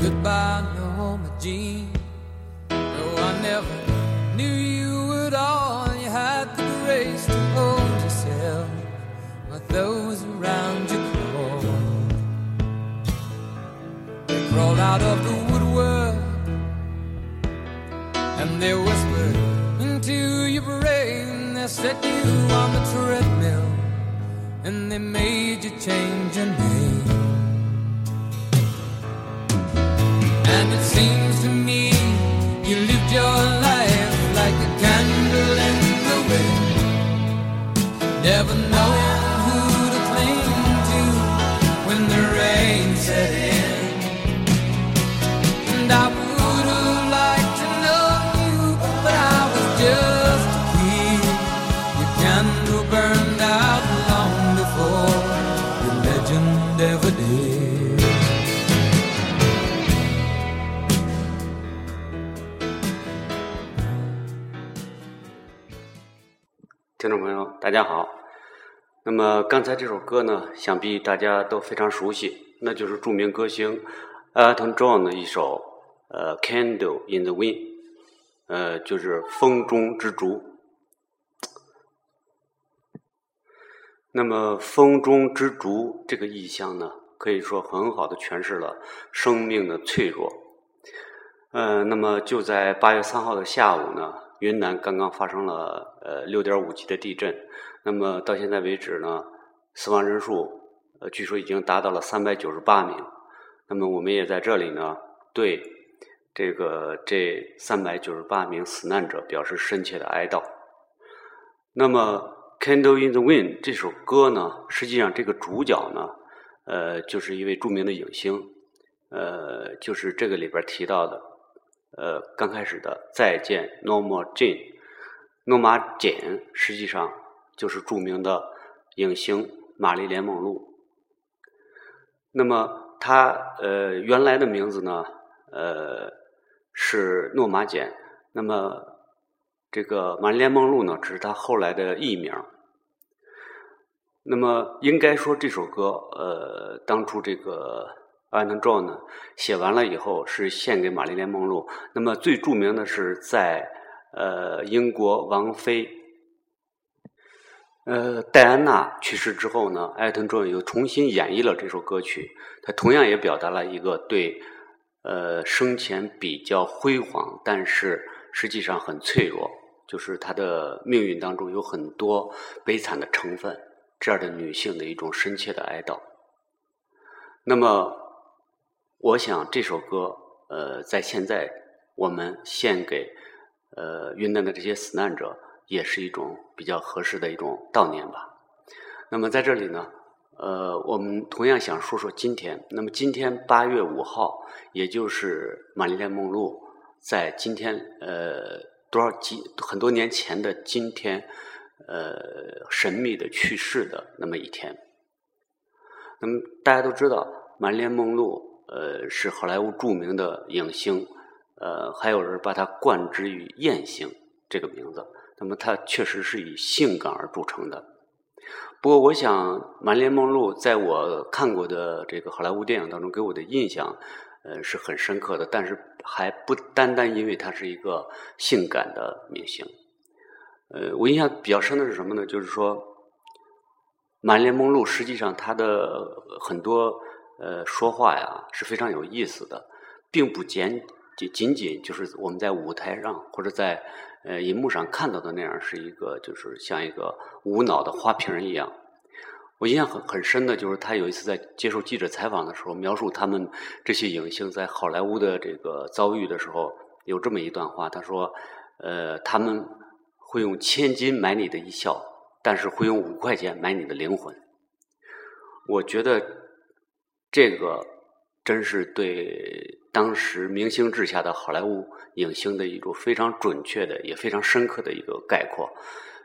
Goodbye, Norma Jean. No, I never knew you at all. You had the grace to hold yourself, but those around you crawled. They crawled out of the woodwork and they whispered into your brain. They set you on the treadmill and they made you change your name. It seems 听众朋友，大家好。那么刚才这首歌呢，想必大家都非常熟悉，那就是著名歌星 Elton John 的一首呃《Candle in the Wind》，呃，就是风中之烛。那么“风中之烛”这个意象呢，可以说很好的诠释了生命的脆弱。呃，那么就在八月三号的下午呢，云南刚刚发生了呃六点五级的地震。那么到现在为止呢，死亡人数呃据说已经达到了三百九十八名。那么我们也在这里呢，对这个这三百九十八名死难者表示深切的哀悼。那么《Candle in the Wind》这首歌呢，实际上这个主角呢，呃，就是一位著名的影星，呃，就是这个里边提到的，呃，刚开始的《再见，Norma Jean》，诺玛简实际上就是著名的影星玛丽莲梦露。那么她呃原来的名字呢，呃是诺玛简，那么这个玛丽莲梦露呢，只是她后来的艺名。那么应该说这首歌，呃，当初这个安藤壮呢写完了以后是献给玛丽莲梦露。那么最著名的是在呃英国王妃呃戴安娜去世之后呢，艾顿壮又重新演绎了这首歌曲。他同样也表达了一个对呃生前比较辉煌，但是实际上很脆弱，就是她的命运当中有很多悲惨的成分。这样的女性的一种深切的哀悼。那么，我想这首歌，呃，在现在我们献给呃云南的这些死难者，也是一种比较合适的一种悼念吧。那么在这里呢，呃，我们同样想说说今天。那么今天八月五号，也就是玛丽莲梦露在今天呃多少几很多年前的今天。呃，神秘的去世的那么一天。那么大家都知道，玛丽莲梦露呃是好莱坞著名的影星，呃，还有人把她冠之于艳星这个名字。那么她确实是以性感而著称的。不过，我想玛丽莲梦露在我看过的这个好莱坞电影当中给我的印象，呃，是很深刻的。但是还不单单因为她是一个性感的明星。呃，我印象比较深的是什么呢？就是说，玛丽莲梦露实际上她的很多呃说话呀是非常有意思的，并不简仅仅仅就是我们在舞台上或者在呃银幕上看到的那样，是一个就是像一个无脑的花瓶一样。我印象很很深的就是他有一次在接受记者采访的时候，描述他们这些影星在好莱坞的这个遭遇的时候，有这么一段话，他说：“呃，他们。”会用千金买你的一笑，但是会用五块钱买你的灵魂。我觉得这个真是对当时明星制下的好莱坞影星的一种非常准确的、也非常深刻的一个概括。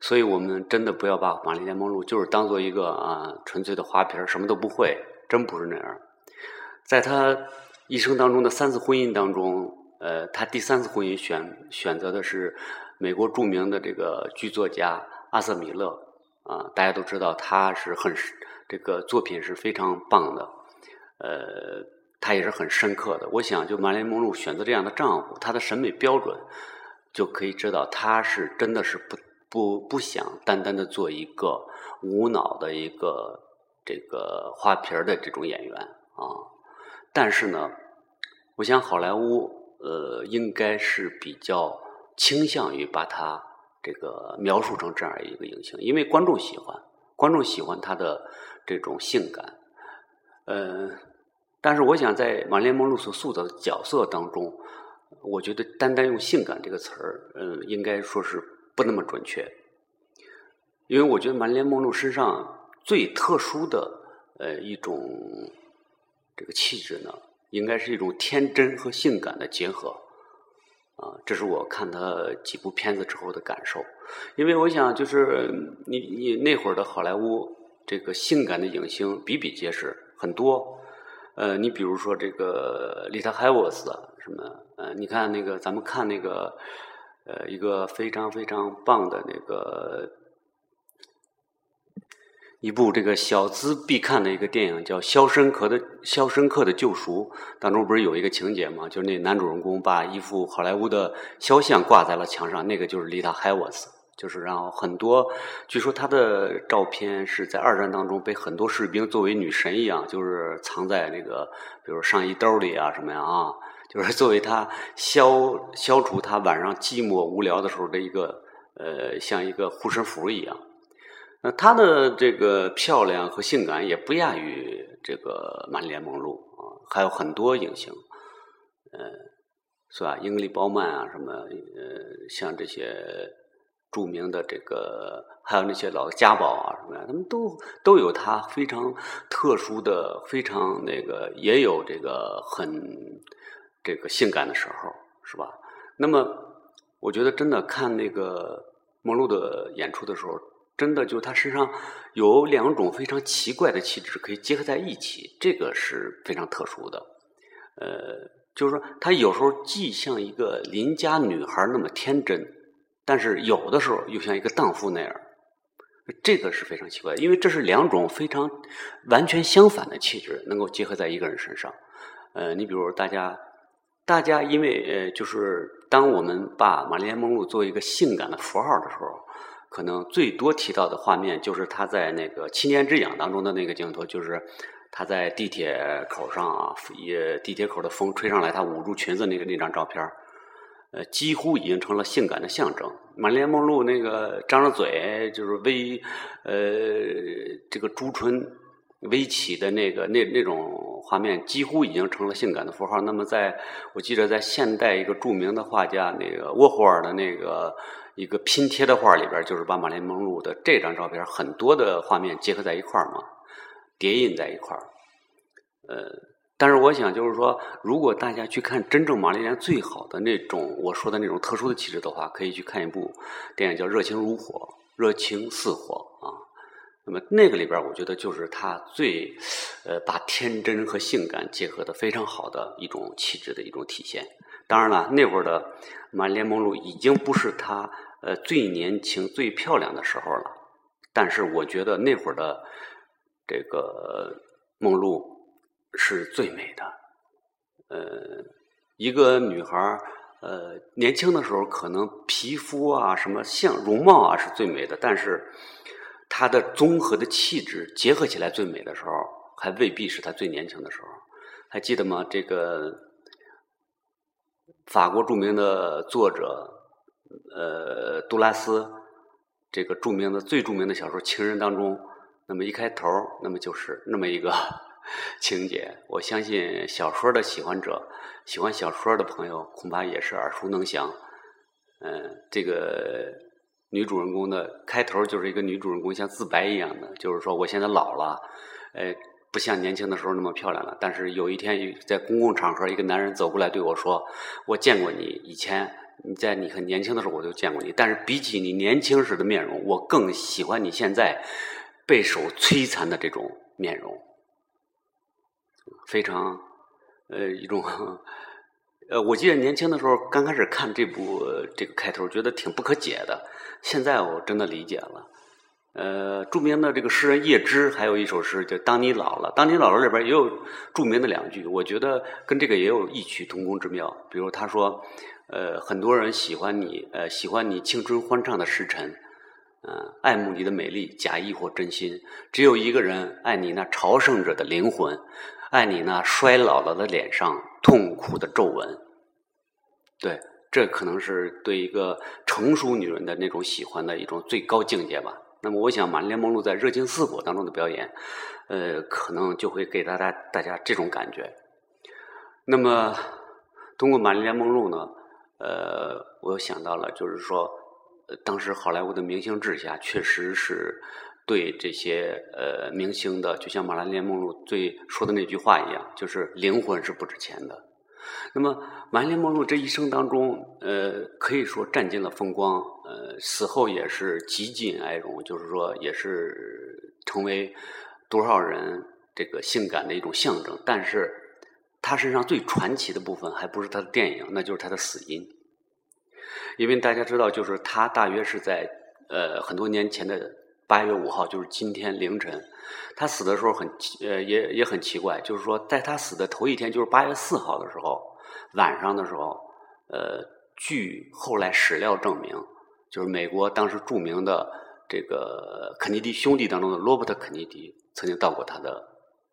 所以我们真的不要把玛丽莲梦露就是当做一个啊纯粹的花瓶，什么都不会，真不是那样。在她一生当中的三次婚姻当中，呃，她第三次婚姻选选择的是。美国著名的这个剧作家阿瑟米勒啊，大家都知道他是很这个作品是非常棒的。呃，她也是很深刻的。我想，就玛丽梦露选择这样的丈夫，她的审美标准就可以知道，她是真的是不不不想单单的做一个无脑的一个这个花瓶的这种演员啊。但是呢，我想好莱坞呃应该是比较倾向于把她这个描述成这样一个影星，因为观众喜欢，观众喜欢她的这种性感，呃，但是我想在玛丽莲梦露所塑造的角色当中，我觉得单单用性感这个词儿，嗯，应该说是不那么准确，因为我觉得玛丽莲梦露身上最特殊的呃一种这个气质呢，应该是一种天真和性感的结合。啊，这是我看他几部片子之后的感受，因为我想，就是你你那会儿的好莱坞，这个性感的影星比比皆是，很多。呃，你比如说这个丽塔·海沃斯什么，呃，你看那个咱们看那个，呃，一个非常非常棒的那个。一部这个小资必看的一个电影叫《肖申克的肖申克的救赎》，当中不是有一个情节吗？就是那男主人公把一幅好莱坞的肖像挂在了墙上，那个就是丽塔·海沃斯，就是让很多，据说她的照片是在二战当中被很多士兵作为女神一样，就是藏在那个比如上衣兜里啊什么呀啊，就是作为他消消除他晚上寂寞无聊的时候的一个呃，像一个护身符一样。那她的这个漂亮和性感也不亚于这个玛丽莲梦露啊，还有很多影星，呃，是吧？英格丽褒曼啊，什么呃，像这些著名的这个，还有那些老家宝啊，什么呀，他们都都有他非常特殊的、非常那个，也有这个很这个性感的时候，是吧？那么，我觉得真的看那个梦露的演出的时候。真的，就他身上有两种非常奇怪的气质可以结合在一起，这个是非常特殊的。呃，就是说，他有时候既像一个邻家女孩那么天真，但是有的时候又像一个荡妇那样，这个是非常奇怪，因为这是两种非常完全相反的气质能够结合在一个人身上。呃，你比如大家，大家因为呃，就是当我们把玛丽莲梦露作为一个性感的符号的时候。可能最多提到的画面就是她在那个《七年之痒》当中的那个镜头，就是他在地铁口上啊，也地铁口的风吹上来，他捂住裙子那个那张照片呃，几乎已经成了性感的象征。玛丽莲梦露那个张着嘴，就是微呃这个朱唇微起的那个那那种画面，几乎已经成了性感的符号。那么，在我记得在现代一个著名的画家那个沃霍尔的那个。一个拼贴的画里边，就是把玛丽莲梦露的这张照片很多的画面结合在一块儿嘛，叠印在一块儿。呃，但是我想就是说，如果大家去看真正玛丽莲最好的那种我说的那种特殊的气质的话，可以去看一部电影叫《热情如火》，热情似火啊。那么那个里边，我觉得就是她最呃把天真和性感结合的非常好的一种气质的一种体现。当然了，那会儿的玛丽莲梦露已经不是她呃最年轻、最漂亮的时候了。但是我觉得那会儿的这个梦露是最美的。呃，一个女孩呃年轻的时候，可能皮肤啊、什么像容貌啊是最美的，但是她的综合的气质结合起来最美的时候，还未必是她最年轻的时候。还记得吗？这个。法国著名的作者，呃，杜拉斯，这个著名的最著名的小说《情人》当中，那么一开头，那么就是那么一个情节。我相信小说的喜欢者，喜欢小说的朋友，恐怕也是耳熟能详。嗯，这个女主人公的开头就是一个女主人公像自白一样的，就是说我现在老了，呃。不像年轻的时候那么漂亮了，但是有一天在公共场合，一个男人走过来对我说：“我见过你，以前你在你很年轻的时候我就见过你，但是比起你年轻时的面容，我更喜欢你现在备受摧残的这种面容。”非常呃一种呃，我记得年轻的时候刚开始看这部这个开头，觉得挺不可解的，现在我真的理解了。呃，著名的这个诗人叶芝还有一首诗叫《当你老了》，《当你老了》里边也有著名的两句，我觉得跟这个也有异曲同工之妙。比如他说：“呃，很多人喜欢你，呃，喜欢你青春欢畅的时辰，嗯，爱慕你的美丽，假意或真心。只有一个人爱你那朝圣者的灵魂，爱你那衰老了的脸上痛苦的皱纹。”对，这可能是对一个成熟女人的那种喜欢的一种最高境界吧。那么，我想玛丽莲梦露在《热情似火》当中的表演，呃，可能就会给大家大家这种感觉。那么，通过玛丽莲梦露呢，呃，我又想到了，就是说，当时好莱坞的明星制下，确实是对这些呃明星的，就像玛丽莲梦露最说的那句话一样，就是灵魂是不值钱的。那么，玛丽莲梦露这一生当中，呃，可以说占尽了风光，呃，死后也是极尽哀荣，就是说，也是成为多少人这个性感的一种象征。但是，她身上最传奇的部分，还不是她的电影，那就是她的死因。因为大家知道，就是她大约是在呃很多年前的八月五号，就是今天凌晨，他死的时候很奇，呃，也也很奇怪，就是说，在他死的头一天，就是八月四号的时候。晚上的时候，呃，据后来史料证明，就是美国当时著名的这个肯尼迪兄弟当中的罗伯特·肯尼迪曾经到过他的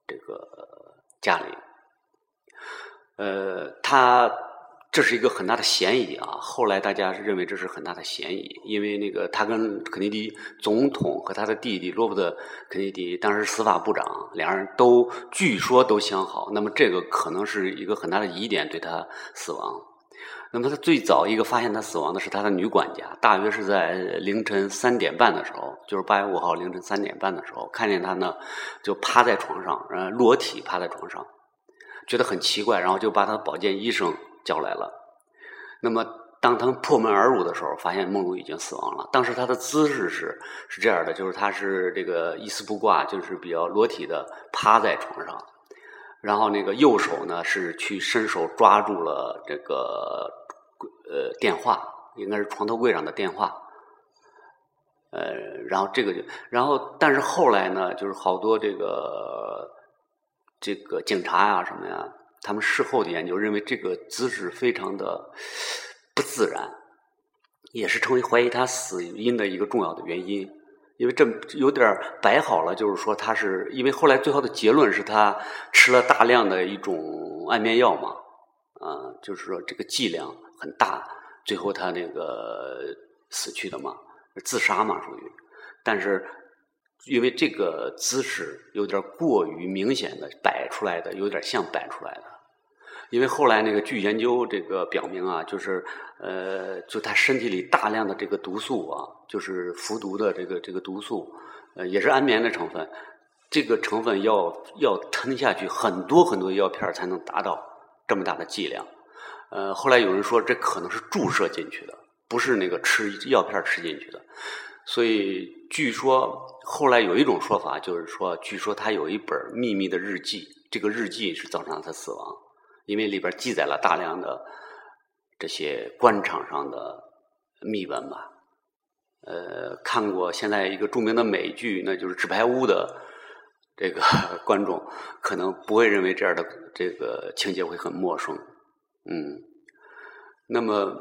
这个家里，呃，他这是一个很大的嫌疑啊。后来大家认为这是很大的嫌疑，因为那个他跟肯尼迪总统和他的弟弟罗伯特·肯尼迪当时司法部长，两人都据说都相好。那么这个可能是一个很大的疑点，对他死亡。那么他最早一个发现他死亡的是他的女管家，大约是在凌晨三点半的时候，就是八月五号凌晨三点半的时候，看见他呢就趴在床上，呃，裸体趴在床上，觉得很奇怪，然后就把他的保健医生。叫来了，那么当他们破门而入的时候，发现梦露已经死亡了。当时他的姿势是是这样的，就是他是这个一丝不挂，就是比较裸体的趴在床上，然后那个右手呢是去伸手抓住了这个呃电话，应该是床头柜上的电话，呃，然后这个就，然后但是后来呢，就是好多这个这个警察呀什么呀。他们事后的研究认为，这个姿势非常的不自然，也是成为怀疑他死因的一个重要的原因。因为这有点摆好了，就是说他是因为后来最后的结论是他吃了大量的一种安眠药嘛，啊，就是说这个剂量很大，最后他那个死去的嘛，自杀嘛属于，但是。因为这个姿势有点过于明显的摆出来的，有点像摆出来的。因为后来那个据研究这个表明啊，就是呃，就他身体里大量的这个毒素啊，就是服毒的这个这个毒素，呃，也是安眠的成分。这个成分要要吞下去很多很多药片才能达到这么大的剂量。呃，后来有人说这可能是注射进去的，不是那个吃药片吃进去的。所以据说。后来有一种说法，就是说，据说他有一本秘密的日记，这个日记是造成了他死亡，因为里边记载了大量的这些官场上的秘闻吧。呃，看过现在一个著名的美剧，那就是《纸牌屋》的这个 观众，可能不会认为这样的这个情节会很陌生。嗯，那么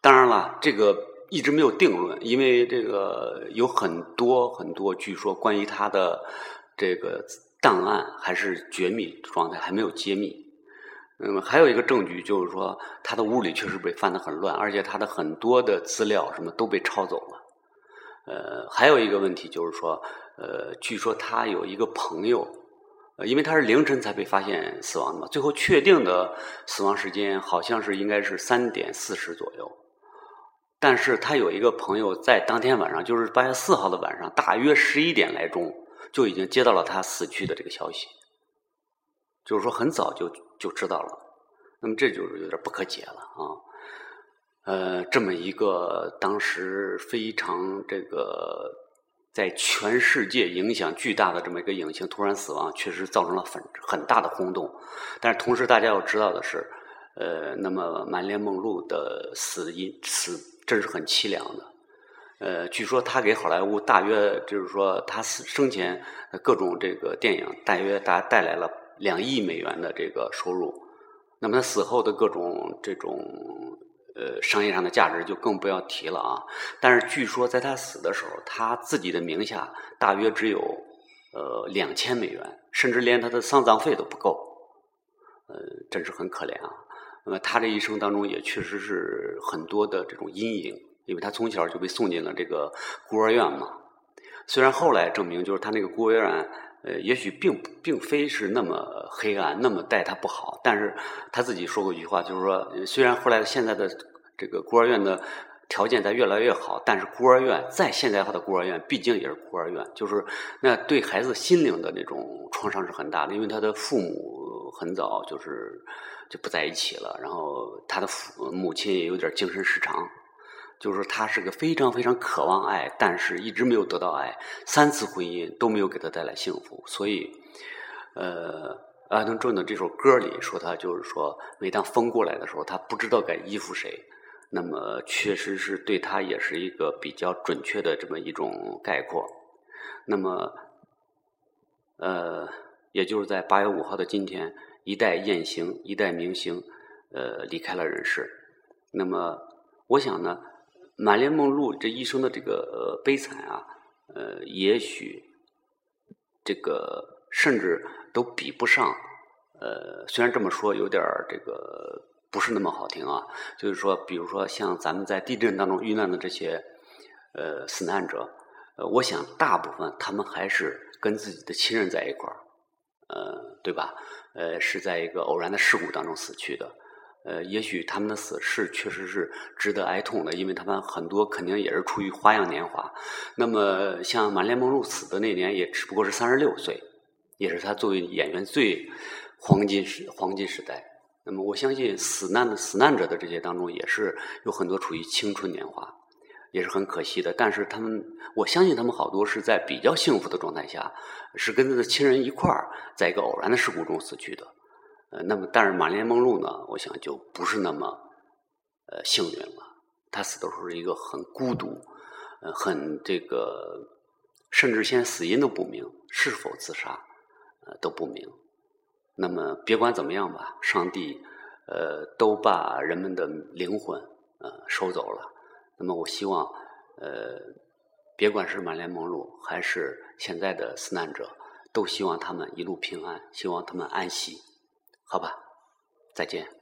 当然了，这个。一直没有定论，因为这个有很多很多，据说关于他的这个档案还是绝密状态，还没有揭秘。嗯，还有一个证据就是说，他的屋里确实被翻得很乱，而且他的很多的资料什么都被抄走了。呃，还有一个问题就是说，呃，据说他有一个朋友，呃，因为他是凌晨才被发现死亡的嘛，最后确定的死亡时间好像是应该是三点四十左右。但是他有一个朋友在当天晚上，就是八月四号的晚上，大约十一点来钟，就已经接到了他死去的这个消息，就是说很早就就知道了。那么这就是有点不可解了啊。呃，这么一个当时非常这个在全世界影响巨大的这么一个影星突然死亡，确实造成了很很大的轰动。但是同时大家要知道的是，呃，那么满脸梦露的死因死。这是很凄凉的，呃，据说他给好莱坞大约就是说他死生前各种这个电影大约大带来了两亿美元的这个收入。那么他死后的各种这种呃商业上的价值就更不要提了啊。但是据说在他死的时候，他自己的名下大约只有呃两千美元，甚至连他的丧葬费都不够。呃，真是很可怜啊。那么他这一生当中也确实是很多的这种阴影，因为他从小就被送进了这个孤儿院嘛。虽然后来证明，就是他那个孤儿院，呃，也许并并非是那么黑暗，那么待他不好，但是他自己说过一句话，就是说，虽然后来现在的这个孤儿院的条件在越来越好，但是孤儿院再现代化的孤儿院，毕竟也是孤儿院，就是那对孩子心灵的那种创伤是很大的，因为他的父母很早就是。就不在一起了，然后他的父母亲也有点精神失常，就是说他是个非常非常渴望爱，但是一直没有得到爱，三次婚姻都没有给他带来幸福，所以，呃，艾顿·존的这首歌里说他就是说，每当风过来的时候，他不知道该依附谁，那么确实是对他也是一个比较准确的这么一种概括，那么，呃，也就是在八月五号的今天。一代艳星，一代明星，呃，离开了人世。那么，我想呢，满莲梦露这一生的这个悲惨啊，呃，也许这个甚至都比不上。呃，虽然这么说有点这个不是那么好听啊，就是说，比如说像咱们在地震当中遇难的这些呃死难者，呃，我想大部分他们还是跟自己的亲人在一块儿，对吧？呃，是在一个偶然的事故当中死去的。呃，也许他们的死是确实是值得哀痛的，因为他们很多肯定也是出于花样年华。那么，像满莲梦露死的那年，也只不过是三十六岁，也是他作为演员最黄金时黄金时代。那么，我相信死难的死难者的这些当中，也是有很多处于青春年华。也是很可惜的，但是他们，我相信他们好多是在比较幸福的状态下，是跟他的亲人一块儿，在一个偶然的事故中死去的。呃，那么，但是马莲梦露呢，我想就不是那么呃幸运了。他死的时候是一个很孤独，呃，很这个，甚至现在死因都不明，是否自杀，呃都不明。那么，别管怎么样吧，上帝呃都把人们的灵魂呃收走了。那么，我希望，呃，别管是满莲梦露还是现在的死难者，都希望他们一路平安，希望他们安息，好吧？再见。